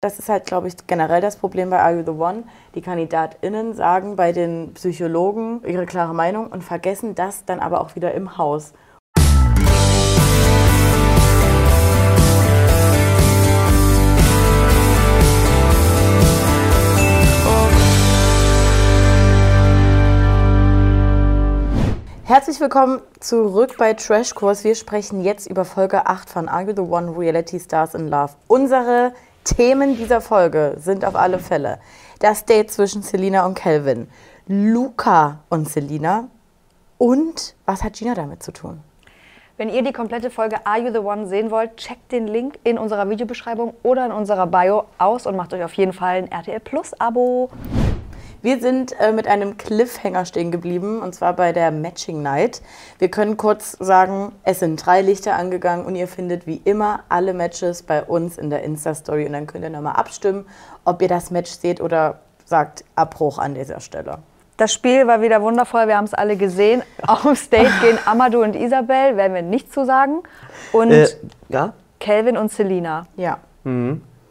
Das ist halt, glaube ich, generell das Problem bei Are You the One. Die KandidatInnen sagen bei den Psychologen ihre klare Meinung und vergessen das dann aber auch wieder im Haus. Herzlich willkommen zurück bei Trash Course. Wir sprechen jetzt über Folge 8 von Are You the One Reality Stars in Love. Unsere Themen dieser Folge sind auf alle Fälle das Date zwischen Selina und Calvin, Luca und Selina und was hat Gina damit zu tun? Wenn ihr die komplette Folge Are You the One sehen wollt, checkt den Link in unserer Videobeschreibung oder in unserer Bio aus und macht euch auf jeden Fall ein RTL Plus Abo. Wir sind äh, mit einem Cliffhanger stehen geblieben und zwar bei der Matching Night. Wir können kurz sagen, es sind drei Lichter angegangen und ihr findet wie immer alle Matches bei uns in der Insta-Story und dann könnt ihr nochmal abstimmen, ob ihr das Match seht oder sagt Abbruch an dieser Stelle. Das Spiel war wieder wundervoll, wir haben es alle gesehen. Auf Date gehen Amadou und Isabel, werden wir nicht zu sagen. Und Äh, ja? Calvin und Selina. Ja.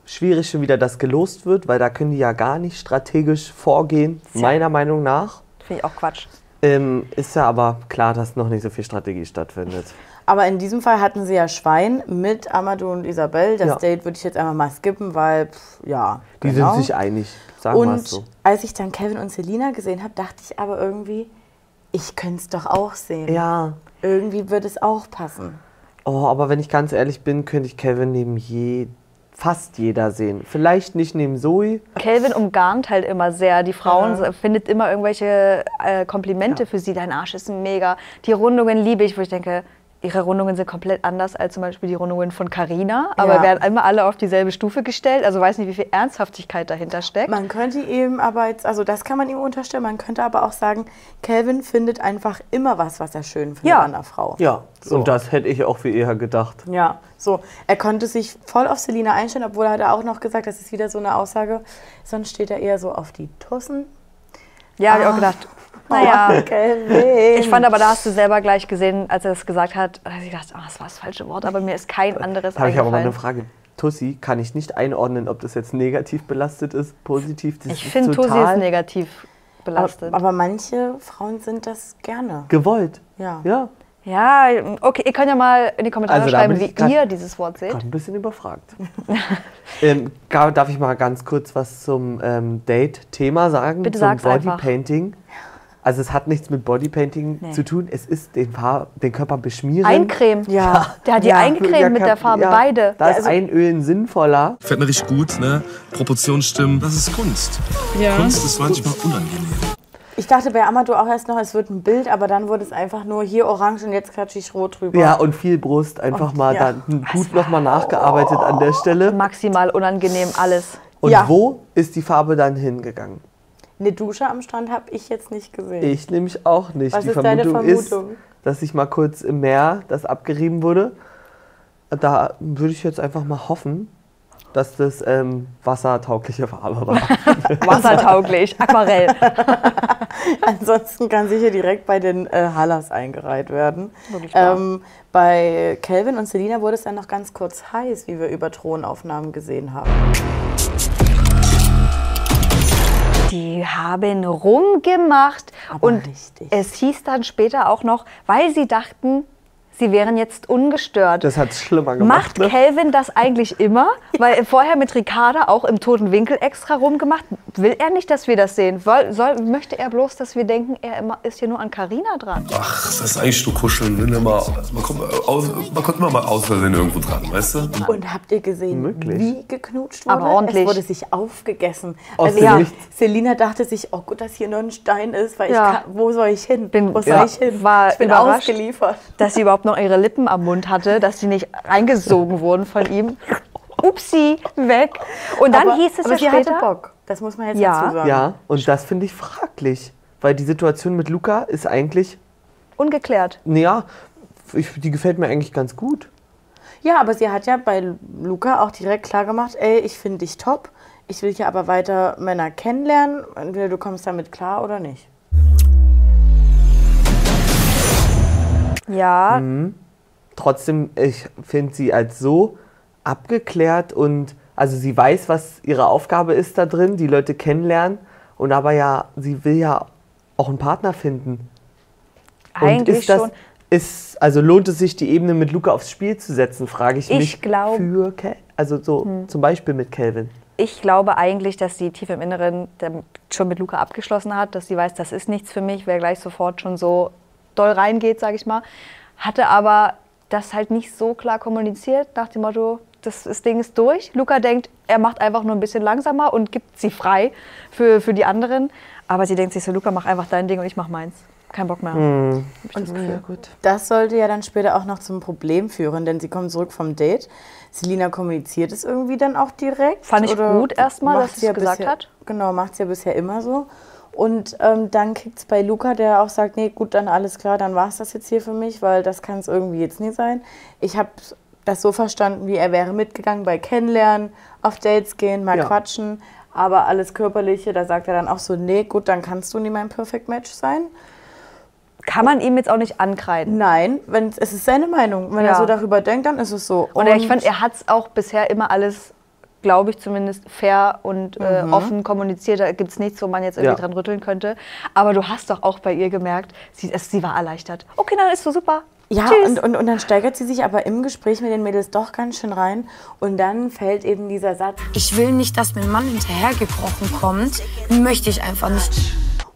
Schwierig schon wieder, dass gelost wird, weil da können die ja gar nicht strategisch vorgehen, meiner Meinung nach. Finde ich auch Quatsch. Ähm, ist ja aber klar, dass noch nicht so viel Strategie stattfindet. Aber in diesem Fall hatten sie ja Schwein mit Amadou und Isabel. Das Ja. Date würde ich jetzt einfach mal skippen, weil, pff, ja. Die genau. sind sich einig, sagen wir es Und so. als ich dann Kevin und Selina gesehen habe, dachte ich aber irgendwie, ich könnte es doch auch sehen. Ja. Irgendwie würde es auch passen. Oh, aber wenn ich ganz ehrlich bin, könnte ich Kevin neben je, fast jeder sehen. Vielleicht nicht neben Zoe. Calvin umgarnt halt immer sehr. Die Frauen findet immer irgendwelche äh, Komplimente für sie. Dein Arsch ist mega. Die Rundungen liebe ich, wo ich denke, ihre Rundungen sind komplett anders als zum Beispiel die Rundungen von Carina, aber Ja. werden immer alle auf dieselbe Stufe gestellt. Also weiß nicht, wie viel Ernsthaftigkeit dahinter steckt. Man könnte ihm aber jetzt, also das kann man ihm unterstellen, man könnte aber auch sagen, Calvin findet einfach immer was, was er schön findet Ja. an einer Frau. Ja, So. und das hätte ich auch für eher gedacht. Ja, so. Er konnte sich voll auf Selina einstellen, obwohl er hat auch noch gesagt, das ist wieder so eine Aussage, sonst steht er eher so auf die Tussen. ja, habe ich auch gedacht. Naja. Oh. Ich fand aber, da hast du selber gleich gesehen, als er das gesagt hat, da habe ich gedacht, ah, das war das falsche Wort, aber mir ist kein anderes Da habe ich aber mal eine. Frage. Tussi kann ich nicht einordnen, ob das jetzt negativ belastet ist, positiv. Das Ich finde, Tussi ist negativ belastet. aber, aber manche Frauen sind das gerne. gewollt. Ja. Ja, ja, okay, ihr könnt ja mal in die Kommentare Also schreiben, bin wie ich grad- ihr dieses Wort seht. gerade ein bisschen überfragt. ähm, darf ich mal ganz kurz was zum ähm, Date-Thema sagen? Bitte zum sag's einfach. Bodypainting. Also es hat nichts mit Bodypainting Nee. zu tun. Es ist den, Farb, den Körper beschmieren. Eincremen. Ja. Der hat die Ja. eingecremt mit der Farbe, Ja, beide. Da ist Also- Einölen sinnvoller. Fällt mir richtig gut, ne? Proportionen stimmen. Das ist Kunst. Kunst ist manchmal unangenehm. Ich dachte bei Amadou auch erst noch, es wird ein Bild, aber dann wurde es einfach nur hier orange und jetzt klatsche ich rot drüber. Ja, und viel Brust. Einfach mal ja. da gut nochmal nachgearbeitet an der Stelle. Maximal unangenehm alles. Und Ja. wo ist die Farbe dann hingegangen? Eine Dusche am Strand habe ich jetzt nicht gesehen. Ich nämlich auch nicht. Was die ist deine Vermutung, Vermutung? ist, dass sich mal kurz im Meer das abgerieben wurde. Da würde ich jetzt einfach mal hoffen, dass das ähm, wassertaugliche Farbe war. Wassertauglich, Aquarell. Ansonsten kann sicher direkt bei den äh, Hallas eingereiht werden. Ähm, bei Calvin und Selina wurde es dann noch ganz kurz heiß, wie wir über Thronaufnahmen gesehen haben. Die haben rumgemacht Aber und richtig. es hieß dann später auch noch, weil sie dachten, sie wären jetzt ungestört. Das hat es schlimmer gemacht. Macht Ne? Calvin das eigentlich immer? Weil vorher mit Ricarda auch im toten Winkel extra rumgemacht. Will er nicht, dass wir das sehen? Soll, soll, möchte er bloß, dass wir denken, er immer, ist hier nur an Carina dran? Ach, das ist eigentlich nur kuscheln. Wenn immer, man, kommt aus, man kommt immer mal aus Versehen irgendwo dran, weißt du? Und habt ihr gesehen, Möglich. wie geknutscht wurde? Aber ordentlich. Es wurde sich aufgegessen. Aus also ja. Selina dachte sich, oh gut, dass hier nur ein Stein ist, weil Ja. ich kann, wo soll ich hin? Bin- wo soll ja. ich hin? War ich bin überrascht. ausgeliefert. Dass sie überhaupt noch ihre Lippen am Mund hatte, dass sie nicht reingesogen wurden von ihm. Upsi, weg. Und dann aber, hieß es aber ja sie später. hatte Bock. Das muss man jetzt Ja. dazu sagen. Ja, und das finde ich fraglich. Weil die Situation mit Luca ist eigentlich, Ungeklärt. naja, ich, die gefällt mir eigentlich ganz gut. Ja, aber sie hat ja bei Luca auch direkt klar gemacht, ey, ich finde dich top. Ich will hier aber weiter Männer kennenlernen. Entweder du kommst damit klar oder nicht. Ja, Trotzdem, ich finde sie als so abgeklärt und Also sie weiß, was ihre Aufgabe ist da drin, die Leute kennenlernen und aber ja, sie will ja auch einen Partner finden. Eigentlich ist das, schon. Ist, also lohnt es sich, die Ebene mit Luca aufs Spiel zu setzen, frage ich, Ich mich. glaub- Für Kel also so zum Beispiel mit Calvin. Ich glaube eigentlich, dass sie tief im Inneren schon mit Luca abgeschlossen hat, dass sie weiß, das ist nichts für mich, wer gleich sofort schon so doll reingeht, sage ich mal. Hatte aber das halt nicht so klar kommuniziert, nach dem Motto, das, das Ding ist durch. Luca denkt, er macht einfach nur ein bisschen langsamer und gibt sie frei für, für die anderen. Aber sie denkt sich so, Luca, mach einfach dein Ding und ich mach meins. Kein Bock mehr. Hm. Hab ich das Gefühl. gut. Das sollte ja dann später auch noch zum Problem führen, denn sie kommen zurück vom Date. Selina kommuniziert es irgendwie dann auch direkt. Fand ich oder gut erstmal, dass sie es gesagt bisher, hat. Genau, macht sie ja bisher immer so. Und ähm, dann kriegt es bei Luca, der auch sagt, nee, gut, dann alles klar, dann war es das jetzt hier für mich, weil das kann es irgendwie jetzt nie sein. Ich habe das so verstanden, wie er wäre mitgegangen bei Kennenlernen, auf Dates gehen, mal Ja. quatschen, aber alles Körperliche, da sagt er dann auch so, nee, gut, dann kannst du nie mein Perfect Match sein. Kann man ihm jetzt auch nicht ankreiden. Nein, wenn, es ist seine Meinung. Wenn Ja. er so darüber denkt, dann ist es so. Und, ich fand, er hat es auch bisher immer alles, glaube ich zumindest, fair und äh, offen kommuniziert. Da gibt es nichts, wo man jetzt irgendwie Ja. dran rütteln könnte. Aber du hast doch auch bei ihr gemerkt, sie, es, sie war erleichtert. Okay, dann ist so super. Ja, Tschüss. und, und, und dann steigert sie sich aber im Gespräch mit den Mädels doch ganz schön rein. Und dann fällt eben dieser Satz. Ich will nicht, dass mir ein Mann hinterhergekrochen kommt. Möchte ich einfach nicht.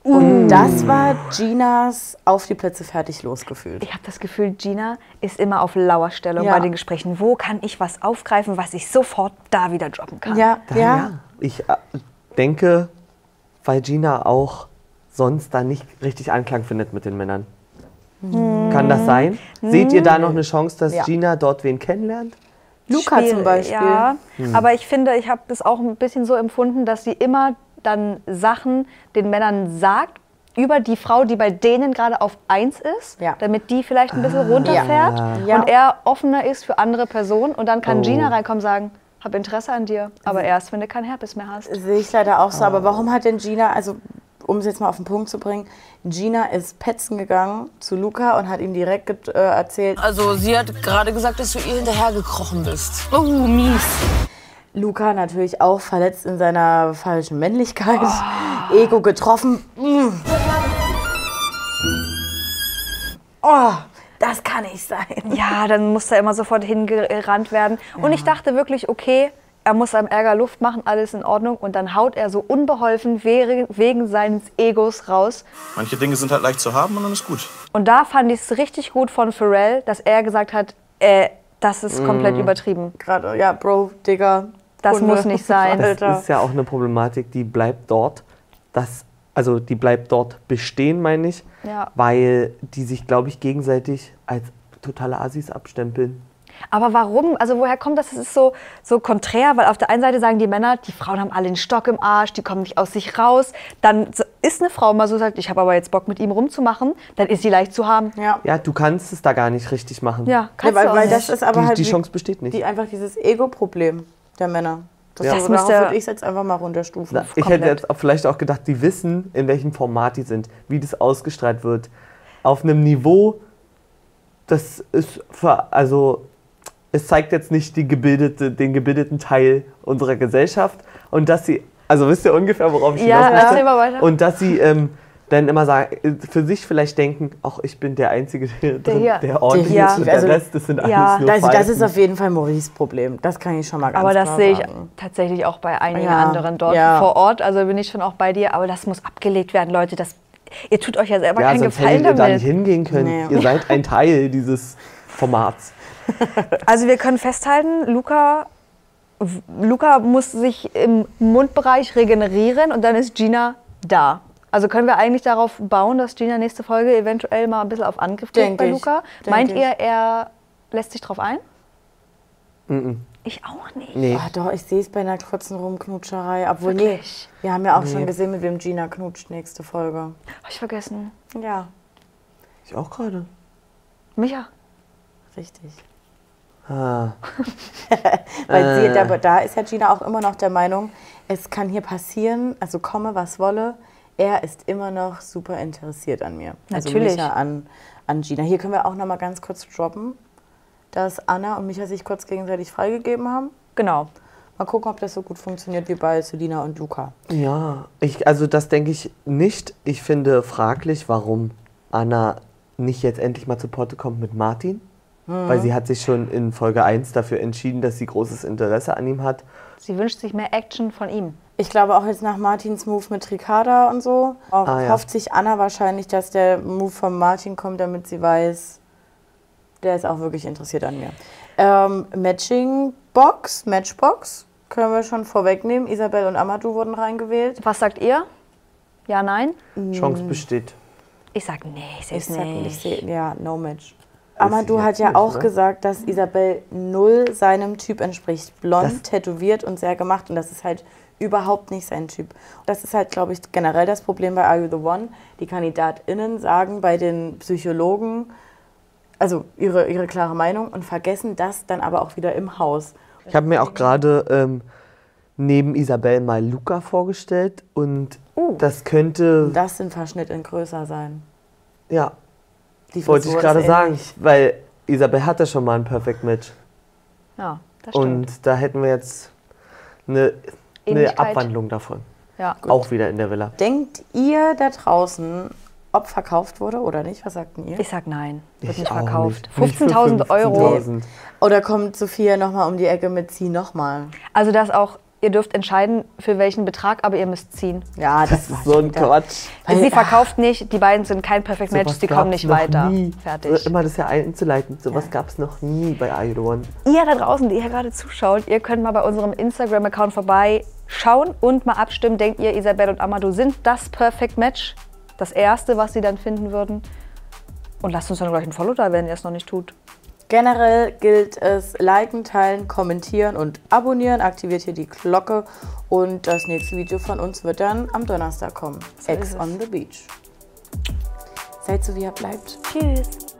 Und das war Ginas auf die Plätze fertig losgefühlt. ich habe das Gefühl, Gina ist immer auf Lauerstellung Ja. bei den Gesprächen. Wo kann ich was aufgreifen, was ich sofort da wieder droppen kann? Ja, Da, ja. Ich äh, denke, weil Gina auch sonst da nicht richtig Anklang findet mit den Männern. Kann das sein? Seht ihr da noch eine Chance, dass Ja. Gina dort wen kennenlernt? Luca Schwierig, zum Beispiel. Ja, Hm. aber ich finde, ich habe das auch ein bisschen so empfunden, dass sie immer dann Sachen den Männern sagt über die Frau, die bei denen gerade auf eins ist, Ja. damit die vielleicht ein bisschen runterfährt Ja. und er offener ist für andere Personen und dann kann Oh. Gina reinkommen und sagen, hab Interesse an dir, aber erst, wenn du kein Herpes mehr hast. Sehe ich leider auch so. Aber warum hat denn Gina, also um es jetzt mal auf den Punkt zu bringen, Gina ist petzen gegangen zu Luca und hat ihm direkt äh, erzählt, Also, sie hat gerade gesagt, dass du ihr hinterhergekrochen bist. Oh, mies. Luca natürlich auch verletzt in seiner falschen Männlichkeit, Ego getroffen. Mm. Oh, das kann nicht sein. Ja, dann muss er immer sofort hingerannt werden. Und ich dachte wirklich, okay, er muss seinem Ärger Luft machen, alles in Ordnung. Und dann haut er so unbeholfen we- wegen seines Egos raus. Manche Dinge sind halt leicht zu haben und dann ist gut. Und da fand ich es richtig gut von Pharrell, dass er gesagt hat, äh, das ist komplett übertrieben. Gerade, ja, Bro, Digga. Das Hunde. muss nicht sein. Das Alter. ist ja auch eine Problematik, die bleibt dort. Das, also die bleibt dort bestehen, meine ich. Ja. Weil die sich, glaube ich, gegenseitig als totale Assis abstempeln. Aber warum? Also woher kommt das? Das ist so, so konträr, weil auf der einen Seite sagen die Männer, die Frauen haben alle einen Stock im Arsch, die kommen nicht aus sich raus. Dann ist eine Frau mal so, sagt, ich habe aber jetzt Bock mit ihm rumzumachen, dann ist sie leicht zu haben. Ja. Ja, du kannst es da gar nicht richtig machen. Ja, Ja, kannst weil, du auch weil nicht. das ist aber die, halt die Chance besteht nicht. die, einfach dieses Ego-Problem der Männer. Das, Ja. das würde ich jetzt einfach mal runterstufen. Na, ich hätte jetzt auch vielleicht auch gedacht, die wissen, in welchem Format die sind, wie das ausgestrahlt wird. Auf einem Niveau, das ist für, also es zeigt jetzt nicht die gebildete, den gebildeten Teil unserer Gesellschaft und dass sie, also wisst ihr ungefähr, worauf ich Ja, hinaus möchte? weiter. Und dass sie ähm, dann immer sagen, für sich vielleicht denken, ach, ich bin der Einzige, der, drin, hier- der ordentlich Ja, ist und also- der Rest, das sind alles Ja, nur also das ist auf jeden Fall Maurice Problem. Das kann ich schon mal ganz Aber das sehe ich sagen. tatsächlich auch bei einigen Ja, anderen dort ja. vor Ort. Also bin ich schon auch bei dir. Aber das muss abgelegt werden, Leute. Das, ihr tut euch ja selber Ja, keinen sonst Gefallen hättet ihr da nicht damit. hingehen können. Nee. Ihr seid ein Teil dieses Formats. Also wir können festhalten, Luca, Luca muss sich im Mundbereich regenerieren und dann ist Gina da. Also können wir eigentlich darauf bauen, dass Gina nächste Folge eventuell mal ein bisschen auf Angriff geht bei ich, Luca? denk Meint ich. ihr, er lässt sich drauf ein? Mhm. Ich auch nicht. Nee. Ah, doch, ich sehe es bei einer kurzen Rumknutscherei. Obwohl, nee, Wirklich? wir haben ja auch Nee. schon gesehen, mit wem Gina knutscht nächste Folge. Hab ich vergessen. Ja, Ich auch gerade. Micha. richtig. Ah. Weil Äh. sie, da, da ist ja Gina auch immer noch der Meinung, es kann hier passieren, also komme, was wolle. Er ist immer noch super interessiert an mir. Natürlich. Also Micha an, an Gina. Hier können wir auch noch mal ganz kurz droppen, dass Anna und Micha sich kurz gegenseitig freigegeben haben. Genau. Mal gucken, ob das so gut funktioniert wie bei Selina und Luca. Ja, ich, also das denke ich nicht. Ich finde fraglich, warum Anna nicht jetzt endlich mal zu Potte kommt mit Martin. Weil sie hat sich schon in Folge 1 dafür entschieden, dass sie großes Interesse an ihm hat. Sie wünscht sich mehr Action von ihm. Ich glaube auch jetzt nach Martins Move mit Ricarda und so, auch Ah, ja. hofft sich Anna wahrscheinlich, dass der Move von Martin kommt, damit sie weiß, der ist auch wirklich interessiert an mir. Ähm, Matching Box, Matchbox, können wir schon vorwegnehmen. Isabel und Amadou wurden reingewählt. Was sagt ihr? Ja, nein? Chance besteht. Ich sag nee, ich sag, ich nicht. seh, ja, no match. Amadou hat ja auch ne? gesagt, dass Isabel null seinem Typ entspricht. Blond, Das- tätowiert und sehr gemacht. Und das ist halt überhaupt nicht sein Typ. Das ist halt, glaube ich, generell das Problem bei Are You the One. Die KandidatInnen sagen bei den Psychologen, also ihre, ihre klare Meinung und vergessen das dann aber auch wieder im Haus. Ich habe mir auch gerade ähm, neben Isabel mal Luca vorgestellt und das könnte, Das sind Verschnitt in größer sein. ja, Die wollte ich gerade sagen, weil Isabel hatte schon mal ein Perfect Match Ja, das stimmt. und da hätten wir jetzt eine, eine Ähnlichkeit. Abwandlung davon. ja. Auch wieder in der Villa. Denkt ihr da draußen, ob verkauft wurde oder nicht? Was sagten ihr? Ich sag nein. Wird Ich nicht verkauft. nicht. Nicht für 15.000 Euro. 15.000. Oder kommt Sophia nochmal um die Ecke mit sie nochmal? Also das auch, ihr dürft entscheiden, für welchen Betrag, aber ihr müsst ziehen. Ja, Das ist so ein Quatsch. Also Weil- sie verkauft nicht, die beiden sind kein Perfect Match, Sowas die kommen nicht noch weiter. Nie. Fertig. Immer das ja einzuleiten. Sowas gab es noch nie bei One. Ihr da draußen, die hier gerade zuschaut, ihr könnt mal bei unserem Instagram-Account vorbeischauen und mal abstimmen. Denkt ihr, Isabel und Amadou sind das Perfect Match? Das erste, was sie dann finden würden? Und lasst uns dann gleich ein Follow da, wenn ihr es noch nicht tut. Generell gilt es liken, teilen, kommentieren und abonnieren. Aktiviert hier die Glocke und das nächste Video von uns wird dann am Donnerstag kommen. Ex ist es. on the Beach. Seid so wie ihr bleibt. Tschüss.